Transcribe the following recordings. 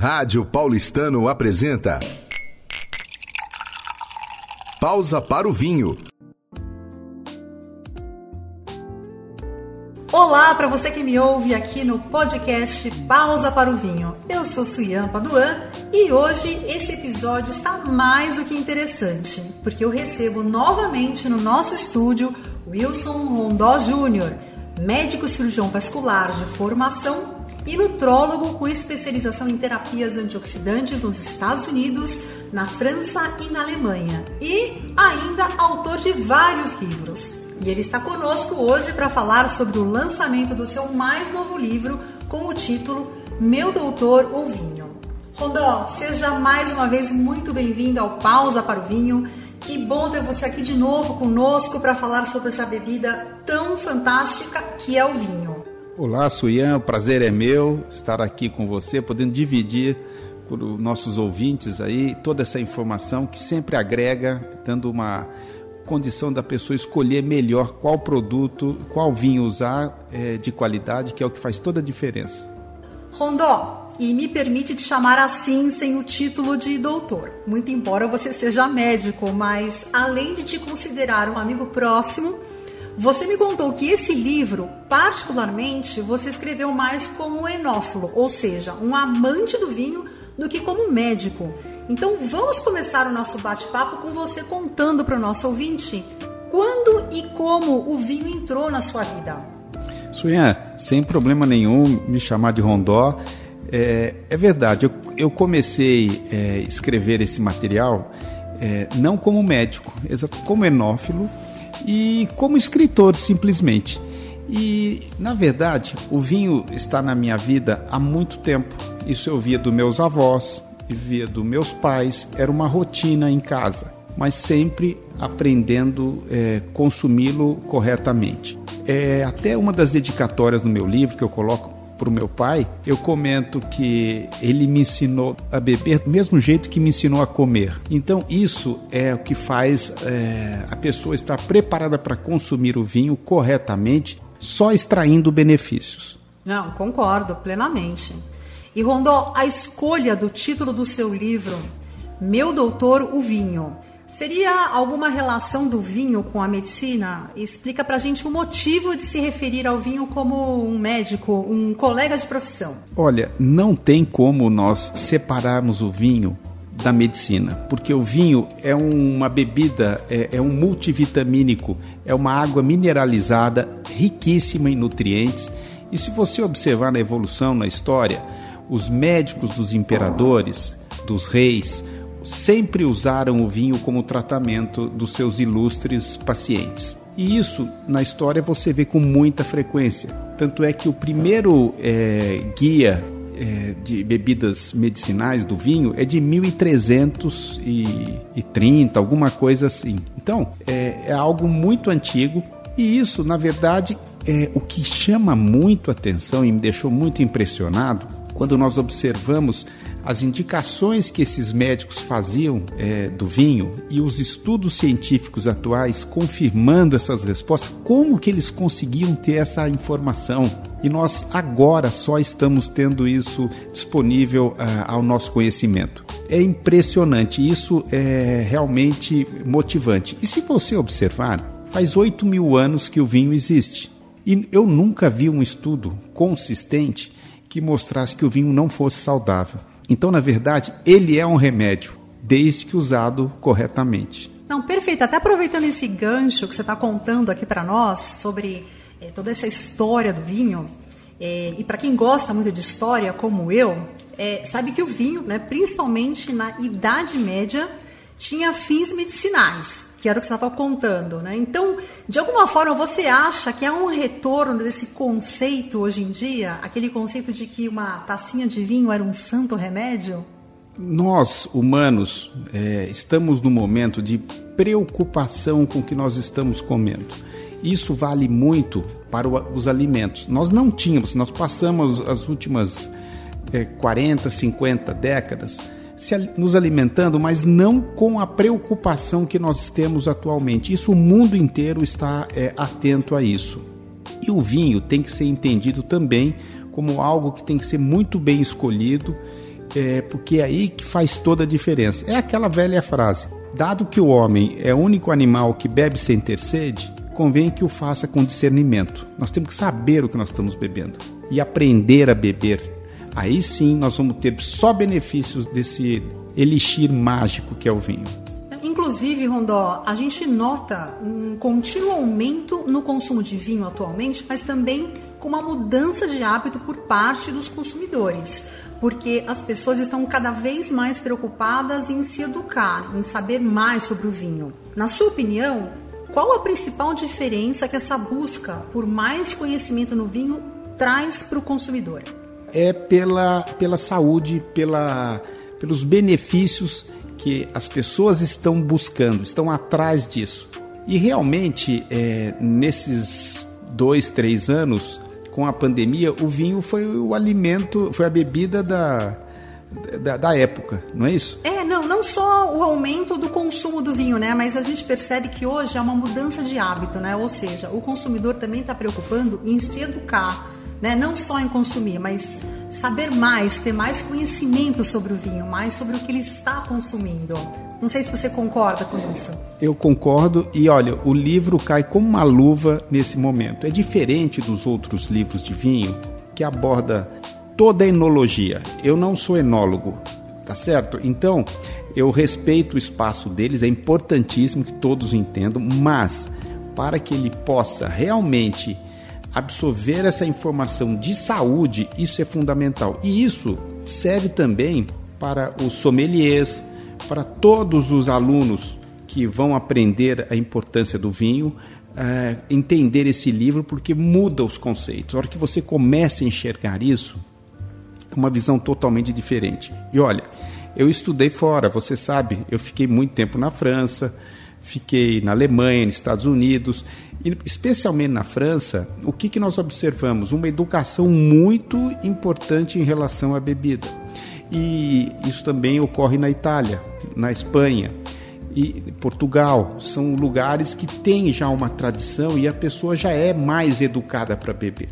Rádio Paulistano apresenta Pausa para o Vinho. Olá para você que me ouve aqui no podcast Pausa para o Vinho. Eu sou Suyan Paduan e hoje esse episódio está mais do que interessante, porque eu recebo novamente no nosso estúdio Wilson Rondó Júnior, médico cirurgião vascular de formação e nutrólogo com especialização em terapias antioxidantes nos Estados Unidos, na França e na Alemanha. E ainda autor de vários livros. E ele está conosco hoje para falar sobre o lançamento do seu mais novo livro com o título Meu Doutor o Vinho. Rondó, seja mais uma vez muito bem-vindo ao Pausa para o Vinho. Que bom ter você aqui de novo conosco para falar sobre essa bebida tão fantástica que é o vinho. Olá, Suyan, o prazer é meu estar aqui com você, podendo dividir com os nossos ouvintes aí toda essa informação que sempre agrega, dando uma condição da pessoa escolher melhor qual produto, qual vinho usar é, de qualidade, que é o que faz toda a diferença. Rondó, e me permite te chamar assim sem o título de doutor. Muito embora você seja médico, mas além de te considerar um amigo próximo, você me contou que esse livro, particularmente, você escreveu mais como enófilo, ou seja, um amante do vinho, do que como médico. Então vamos começar o nosso bate-papo com você contando para o nosso ouvinte quando e como o vinho entrou na sua vida. Suinha, sem problema nenhum me chamar de Rondó. É, é verdade, eu, eu comecei a é, escrever esse material é, não como médico, exato, como enófilo e como escritor simplesmente. E na verdade, o vinho está na minha vida há muito tempo. Isso eu via dos meus avós, via dos meus pais, era uma rotina em casa, mas sempre aprendendo é, consumi-lo corretamente. É até uma das dedicatórias no meu livro que eu coloco para o meu pai, eu comento que ele me ensinou a beber do mesmo jeito que me ensinou a comer. Então, isso é o que faz é, a pessoa estar preparada para consumir o vinho corretamente, só extraindo benefícios. Não, concordo plenamente. E Rondó, a escolha do título do seu livro, Meu Doutor, o Vinho, Seria alguma relação do vinho com a medicina? Explica pra gente o motivo de se referir ao vinho como um médico, um colega de profissão. Olha, não tem como nós separarmos o vinho da medicina, porque o vinho é uma bebida, é, é um multivitamínico, é uma água mineralizada, riquíssima em nutrientes. E se você observar na evolução, na história, os médicos dos imperadores, dos reis, sempre usaram o vinho como tratamento dos seus ilustres pacientes. E isso na história você vê com muita frequência. Tanto é que o primeiro é, guia é, de bebidas medicinais do vinho é de 1330, alguma coisa assim. Então é, é algo muito antigo e isso, na verdade, é o que chama muito atenção e me deixou muito impressionado quando nós observamos as indicações que esses médicos faziam é, do vinho e os estudos científicos atuais confirmando essas respostas, como que eles conseguiam ter essa informação? E nós agora só estamos tendo isso disponível uh, ao nosso conhecimento. É impressionante, isso é realmente motivante. E se você observar, faz 8 mil anos que o vinho existe. E eu nunca vi um estudo consistente que mostrasse que o vinho não fosse saudável. Então, na verdade, ele é um remédio, desde que usado corretamente. Não, perfeito. Até aproveitando esse gancho que você está contando aqui para nós sobre é, toda essa história do vinho, é, e para quem gosta muito de história, como eu, é, sabe que o vinho, né, principalmente na Idade Média, tinha fins medicinais que era o que você estava contando, né? Então, de alguma forma, você acha que há um retorno desse conceito hoje em dia, aquele conceito de que uma tacinha de vinho era um santo remédio? Nós, humanos, é, estamos no momento de preocupação com o que nós estamos comendo. Isso vale muito para os alimentos. Nós não tínhamos, nós passamos as últimas é, 40, 50 décadas nos alimentando, mas não com a preocupação que nós temos atualmente. Isso o mundo inteiro está é, atento a isso. E o vinho tem que ser entendido também como algo que tem que ser muito bem escolhido é, porque é aí que faz toda a diferença. É aquela velha frase: dado que o homem é o único animal que bebe sem ter sede, convém que o faça com discernimento. Nós temos que saber o que nós estamos bebendo e aprender a beber. Aí sim nós vamos ter só benefícios desse elixir mágico que é o vinho. Inclusive, Rondó, a gente nota um contínuo aumento no consumo de vinho atualmente, mas também com uma mudança de hábito por parte dos consumidores, porque as pessoas estão cada vez mais preocupadas em se educar, em saber mais sobre o vinho. Na sua opinião, qual a principal diferença que essa busca por mais conhecimento no vinho traz para o consumidor? É pela, pela saúde, pela, pelos benefícios que as pessoas estão buscando, estão atrás disso. E realmente, é, nesses dois, três anos, com a pandemia, o vinho foi o alimento, foi a bebida da, da, da, época, não é isso? É, não, não só o aumento do consumo do vinho, né? Mas a gente percebe que hoje é uma mudança de hábito, né? Ou seja, o consumidor também está preocupando em se educar, né? Não só em consumir, mas saber mais, ter mais conhecimento sobre o vinho, mais sobre o que ele está consumindo. Não sei se você concorda com isso. Eu concordo e olha, o livro cai como uma luva nesse momento. É diferente dos outros livros de vinho que aborda toda a enologia. Eu não sou enólogo, tá certo? Então, eu respeito o espaço deles, é importantíssimo que todos entendam, mas para que ele possa realmente absorver essa informação de saúde, isso é fundamental. E isso serve também para os sommeliers, para todos os alunos que vão aprender a importância do vinho, é, entender esse livro, porque muda os conceitos. A hora que você começa a enxergar isso, é uma visão totalmente diferente. E olha, eu estudei fora, você sabe, eu fiquei muito tempo na França, fiquei na Alemanha, nos Estados Unidos, e especialmente na França, o que, que nós observamos? Uma educação muito importante em relação à bebida. E isso também ocorre na Itália, na Espanha e Portugal. São lugares que têm já uma tradição e a pessoa já é mais educada para beber.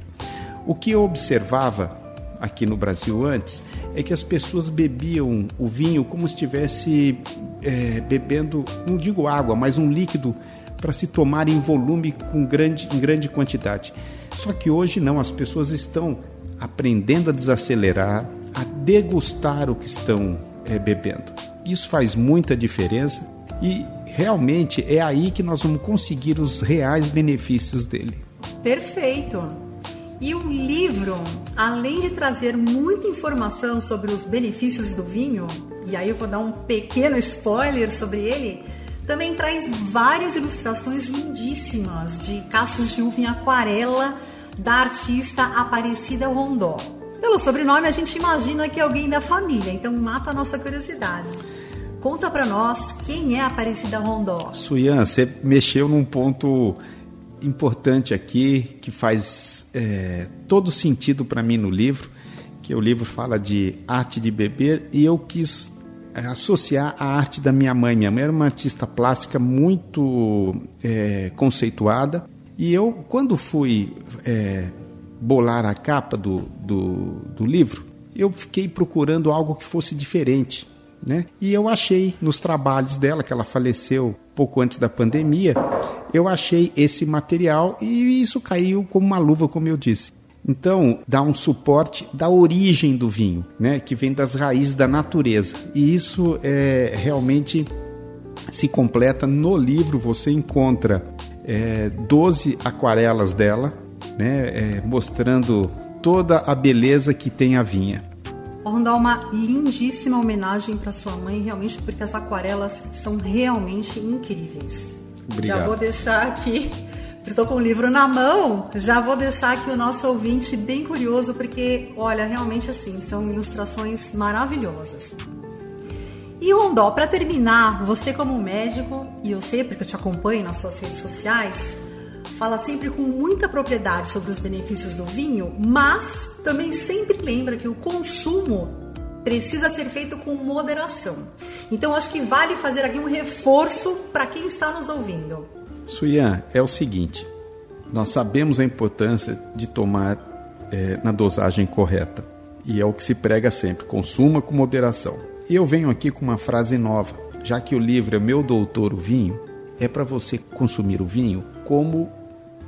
O que eu observava aqui no Brasil antes é que as pessoas bebiam o vinho como se estivesse é, bebendo, não digo água, mas um líquido para se tomar em volume com grande, em grande quantidade. Só que hoje não, as pessoas estão aprendendo a desacelerar, a degustar o que estão é, bebendo. Isso faz muita diferença e realmente é aí que nós vamos conseguir os reais benefícios dele. Perfeito! E o livro, além de trazer muita informação sobre os benefícios do vinho, e aí eu vou dar um pequeno spoiler sobre ele, também traz várias ilustrações lindíssimas de cachos de uva em aquarela da artista Aparecida Rondó. Pelo sobrenome, a gente imagina que é alguém da família, então mata a nossa curiosidade. Conta para nós quem é Aparecida Rondó. Suyan, você mexeu num ponto importante aqui que faz é, todo sentido para mim no livro, que o livro fala de arte de beber e eu quis é, associar a arte da minha mãe. Minha mãe era uma artista plástica muito é, conceituada e eu, quando fui é, bolar a capa do, do, do livro, eu fiquei procurando algo que fosse diferente. Né? E eu achei nos trabalhos dela, que ela faleceu pouco antes da pandemia, eu achei esse material e isso caiu como uma luva, como eu disse. Então, dá um suporte da origem do vinho, né, que vem das raízes da natureza. E isso é realmente se completa no livro. Você encontra é, 12 aquarelas dela, né, é, mostrando toda a beleza que tem a vinha. Vamos dar uma lindíssima homenagem para sua mãe, realmente, porque as aquarelas são realmente incríveis. Obrigado. Já vou deixar aqui, estou com o livro na mão, já vou deixar aqui o nosso ouvinte bem curioso, porque, olha, realmente assim, são ilustrações maravilhosas. E Rondó, para terminar, você como médico, e eu sei porque eu te acompanho nas suas redes sociais, fala sempre com muita propriedade sobre os benefícios do vinho, mas também sempre lembra que o consumo precisa ser feito com moderação. Então acho que vale fazer aqui um reforço para quem está nos ouvindo. Suyan, é o seguinte: nós sabemos a importância de tomar é, na dosagem correta. E é o que se prega sempre: consuma com moderação. E eu venho aqui com uma frase nova, já que o livro é Meu Doutor o Vinho, é para você consumir o vinho como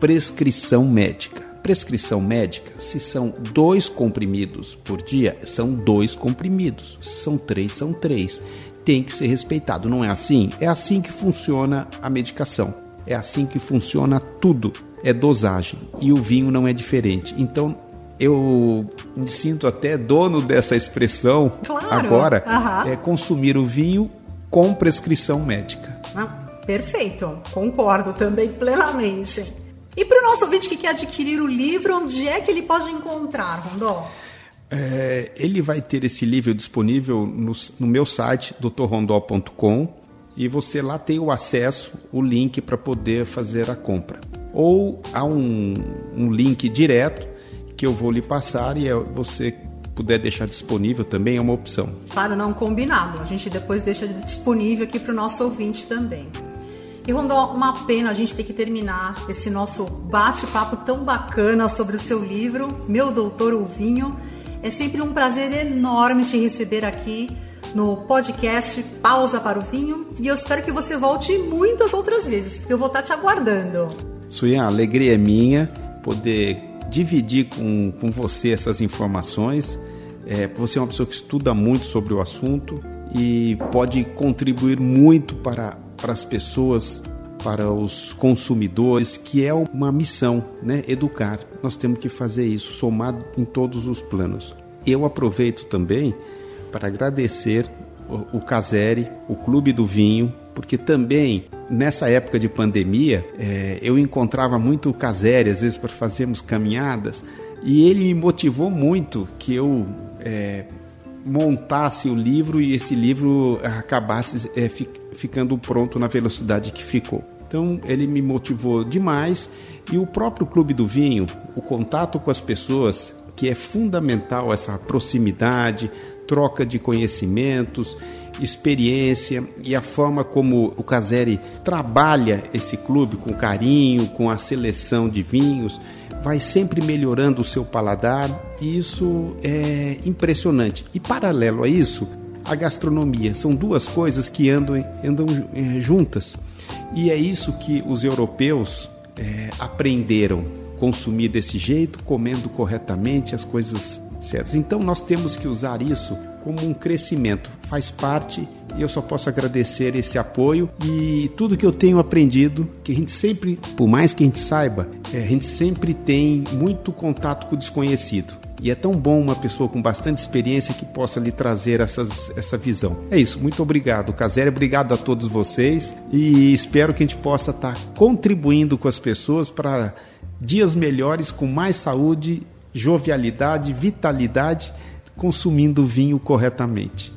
prescrição médica. Prescrição médica, se são dois comprimidos por dia, são dois comprimidos. Se são três, são três. Tem que ser respeitado, não é assim? É assim que funciona a medicação. É assim que funciona tudo. É dosagem. E o vinho não é diferente. Então, eu me sinto até dono dessa expressão claro. agora. Uhum. É consumir o vinho com prescrição médica. Ah, perfeito. Concordo também plenamente. E para o nosso ouvinte que quer adquirir o livro, onde é que ele pode encontrar, Rondó? É, ele vai ter esse livro disponível no, no meu site, drrondó.com, e você lá tem o acesso, o link para poder fazer a compra. Ou há um, um link direto que eu vou lhe passar e é, você puder deixar disponível também é uma opção. Claro, não combinado. A gente depois deixa disponível aqui para o nosso ouvinte também. E Rondó, uma pena a gente ter que terminar esse nosso bate-papo tão bacana sobre o seu livro, Meu Doutor o Vinho. É sempre um prazer enorme te receber aqui no podcast Pausa para o Vinho e eu espero que você volte muitas outras vezes, porque eu vou estar te aguardando. Suyan, a alegria é minha poder dividir com, com você essas informações. É, você é uma pessoa que estuda muito sobre o assunto e pode contribuir muito para para as pessoas, para os consumidores, que é uma missão, né? Educar. Nós temos que fazer isso, somar em todos os planos. Eu aproveito também para agradecer o, Casere, o Clube do Vinho, porque também nessa época de pandemia é, eu encontrava muito o Casere, às vezes para fazermos caminhadas, e ele me motivou muito que eu é, montasse o livro e esse livro acabasse é, ficando pronto na velocidade que ficou. Então ele me motivou demais e o próprio Clube do Vinho, o contato com as pessoas, que é fundamental essa proximidade, troca de conhecimentos, experiência e a forma como o Caseri trabalha esse clube com carinho, com a seleção de vinhos, vai sempre melhorando o seu paladar e isso é impressionante. E paralelo a isso, a gastronomia. São duas coisas que andam, andam é, juntas. E é isso que os europeus é, aprenderam. Consumir desse jeito, comendo corretamente as coisas certas. Então nós temos que usar isso como um crescimento. Faz parte e eu só posso agradecer esse apoio e tudo que eu tenho aprendido, que a gente sempre, por mais que a gente saiba, é, a gente sempre tem muito contato com o desconhecido. E é tão bom uma pessoa com bastante experiência que possa lhe trazer essas, essa visão. É isso, muito obrigado, Casera. Obrigado a todos vocês e espero que a gente possa estar contribuindo com as pessoas para dias melhores, com mais saúde, jovialidade, vitalidade, consumindo vinho corretamente.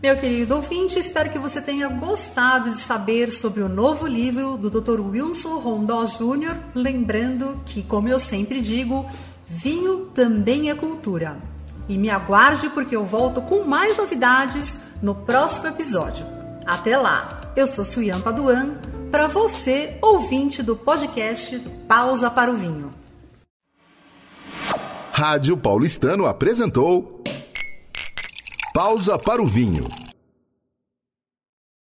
Meu querido ouvinte, espero que você tenha gostado de saber sobre o novo livro do Dr. Wilson Rondó Jr., lembrando que, como eu sempre digo, Vinho também é cultura. E me aguarde porque eu volto com mais novidades no próximo episódio. Até lá! Eu sou Suyan Paduan, para você, ouvinte do podcast Pausa para o Vinho. Rádio Paulistano apresentou Pausa para o Vinho.